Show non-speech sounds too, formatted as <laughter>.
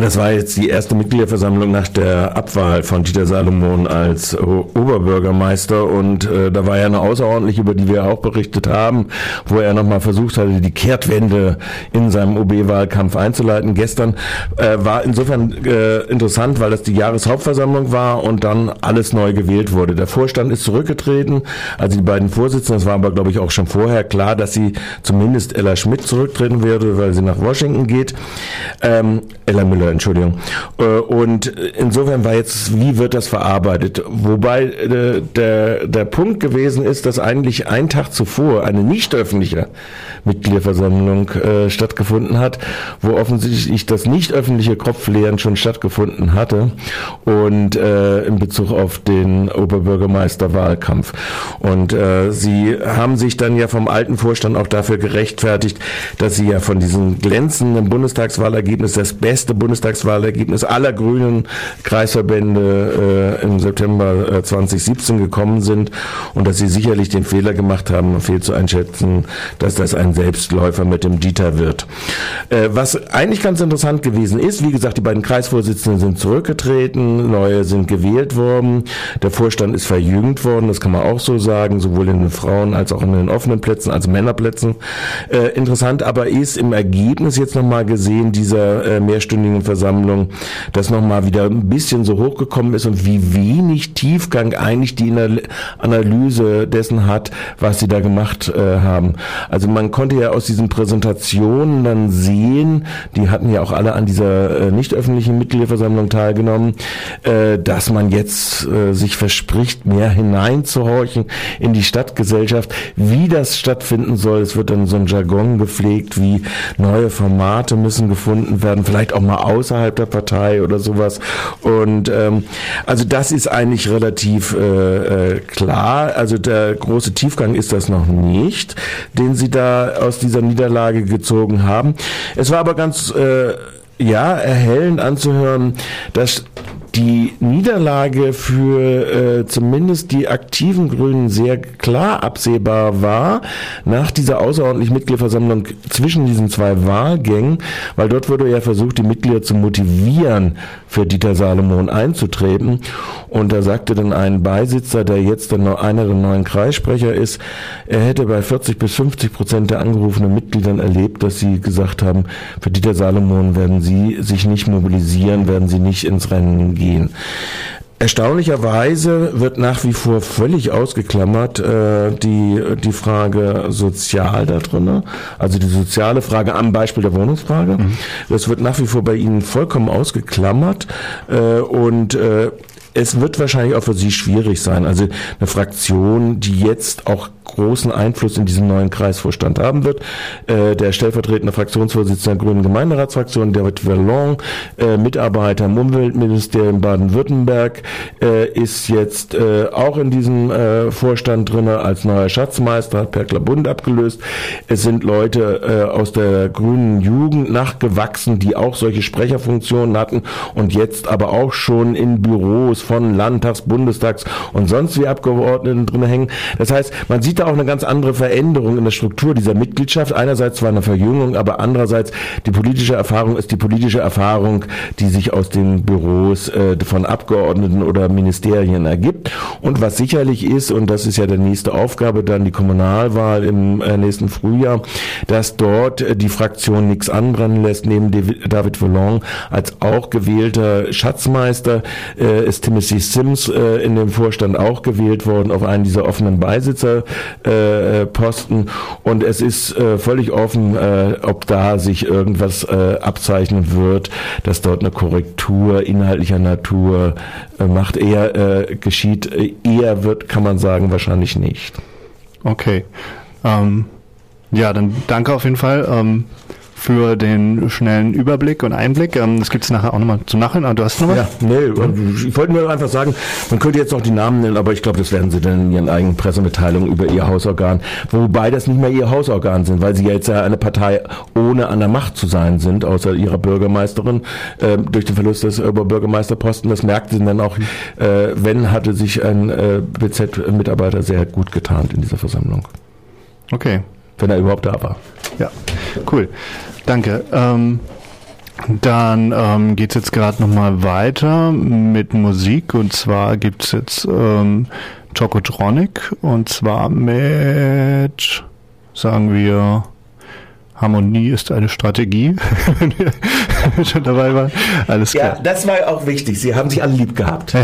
Das war jetzt die erste Mitgliederversammlung nach der Abwahl von Dieter Salomon als Oberbürgermeister und äh, da war ja eine außerordentliche, über die wir auch berichtet haben, wo er nochmal versucht hatte, die Kehrtwende in seinem OB-Wahlkampf einzuleiten. Gestern äh, war insofern äh, interessant, weil das die Jahreshauptversammlung war und dann alles neu gewählt wurde. Der Vorstand ist zurückgetreten, also die beiden Vorsitzenden, das war aber glaube ich auch schon vorher klar, dass sie zumindest Ella Schmidt zurücktreten würde, weil sie nach Washington geht. Ähm, Ella Müller Entschuldigung. Äh, und insofern war jetzt, wie wird das verarbeitet? Wobei äh, der, der Punkt gewesen ist, dass eigentlich ein Tag zuvor eine nicht öffentliche Mitgliederversammlung äh, stattgefunden hat, wo offensichtlich das nicht öffentliche Kopflehren schon stattgefunden hatte und in Bezug auf den Oberbürgermeisterwahlkampf. Und sie haben sich dann ja vom alten Vorstand auch dafür gerechtfertigt, dass sie ja von diesem glänzenden Bundestagswahlergebnis das beste Bundestagswahlergebnis aller grünen Kreisverbände äh, im September äh, 2017 gekommen sind und dass sie sicherlich den Fehler gemacht haben, fehl zu einschätzen, dass das ein ein Selbstläufer mit dem Dieter wird. Äh, was eigentlich ganz interessant gewesen ist, wie gesagt, die beiden Kreisvorsitzenden sind zurückgetreten, neue sind gewählt worden, der Vorstand ist verjüngt worden, das kann man auch so sagen, sowohl in den Frauen als auch in den offenen Plätzen, also Männerplätzen. Äh, interessant aber ist im Ergebnis jetzt nochmal gesehen dieser äh, mehrstündigen Versammlung, dass nochmal wieder ein bisschen so hochgekommen ist und wie wenig Tiefgang eigentlich die Analyse dessen hat, was sie da gemacht äh, haben. Also man konnte ja aus diesen Präsentationen dann sehen, die hatten ja auch alle an dieser äh, nicht öffentlichen Mitgliederversammlung teilgenommen, äh, dass man jetzt äh, sich verspricht, mehr hineinzuhorchen in die Stadtgesellschaft, wie das stattfinden soll. Es wird dann so ein Jargon gepflegt, wie neue Formate müssen gefunden werden, vielleicht auch mal außerhalb der Partei oder sowas. Und ähm, also das ist eigentlich relativ äh, äh, klar. Also der große Tiefgang ist das noch nicht, den Sie da aus dieser Niederlage gezogen haben. Es war aber ganz äh, ja erhellend anzuhören, dass die Niederlage für äh, zumindest die aktiven Grünen sehr klar absehbar war nach dieser außerordentlichen Mitgliederversammlung zwischen diesen zwei Wahlgängen, weil dort wurde ja versucht, die Mitglieder zu motivieren, für Dieter Salomon einzutreten. Und da sagte dann ein Beisitzer, der jetzt dann noch einer der neuen Kreissprecher ist, er hätte bei 40 bis 50 Prozent der angerufenen Mitgliedern erlebt, dass sie gesagt haben, für Dieter Salomon werden sie sich nicht mobilisieren, werden sie nicht ins Rennen gehen. Erstaunlicherweise wird nach wie vor völlig ausgeklammert äh, die, die Frage sozial da drin, also die soziale Frage am Beispiel der Wohnungsfrage. Mhm. Das wird nach wie vor bei Ihnen vollkommen ausgeklammert äh, und äh, es wird wahrscheinlich auch für Sie schwierig sein. Also eine Fraktion, die jetzt auch großen Einfluss in diesem neuen Kreisvorstand haben wird. Äh, der stellvertretende Fraktionsvorsitzende der Grünen Gemeinderatsfraktion, David Verlon, äh, Mitarbeiter im Umweltministerium Baden-Württemberg, äh, ist jetzt äh, auch in diesem äh, Vorstand drin als neuer Schatzmeister, hat Perkler Bund abgelöst. Es sind Leute äh, aus der grünen Jugend nachgewachsen, die auch solche Sprecherfunktionen hatten und jetzt aber auch schon in Büros von Landtags, Bundestags und sonst wie Abgeordneten drin hängen. Das heißt, man sieht da auch eine ganz andere Veränderung in der Struktur dieser Mitgliedschaft. Einerseits zwar eine Verjüngung, aber andererseits die politische Erfahrung ist die politische Erfahrung, die sich aus den Büros äh, von Abgeordneten oder Ministerien ergibt. Und was sicherlich ist, und das ist ja der nächste Aufgabe, dann die Kommunalwahl im äh, nächsten Frühjahr, dass dort äh, die Fraktion nichts anbrennen lässt, neben David Vallon als auch gewählter Schatzmeister ist Timothy Sims in dem Vorstand auch gewählt worden auf einen dieser offenen Beisitzer äh, Posten und es ist äh, völlig offen, äh, ob da sich irgendwas äh, abzeichnen wird, dass dort eine Korrektur inhaltlicher Natur äh, macht. Eher äh, geschieht, äh, eher wird, kann man sagen, wahrscheinlich nicht. Okay. Ähm, ja, dann danke auf jeden Fall. Ähm für den schnellen Überblick und Einblick. Ähm, das gibt es nachher auch nochmal zum Nachhinein. Ah, du hast noch was? Ja, nee, ich wollte nur einfach sagen, man könnte jetzt noch die Namen nennen, aber ich glaube, das werden sie dann in ihren eigenen Pressemitteilungen über ihr Hausorgan, wobei das nicht mehr ihr Hausorgan sind, weil sie jetzt ja eine Partei ohne an der Macht zu sein sind, außer ihrer Bürgermeisterin, äh, durch den Verlust des Oberbürgermeisterposten. Das merkten sie dann auch, äh, wenn hatte sich ein äh, BZ-Mitarbeiter sehr gut getarnt in dieser Versammlung. Okay. Wenn er überhaupt da war. Ja, cool. Danke. Ähm, Dann ähm, geht es jetzt gerade nochmal weiter mit Musik und zwar gibt es jetzt ähm, Tokotronic und zwar mit, sagen wir, Harmonie ist eine Strategie, <laughs> wenn wir schon dabei waren. Alles klar. Ja, das war auch wichtig. Sie haben sich alle lieb gehabt. <laughs>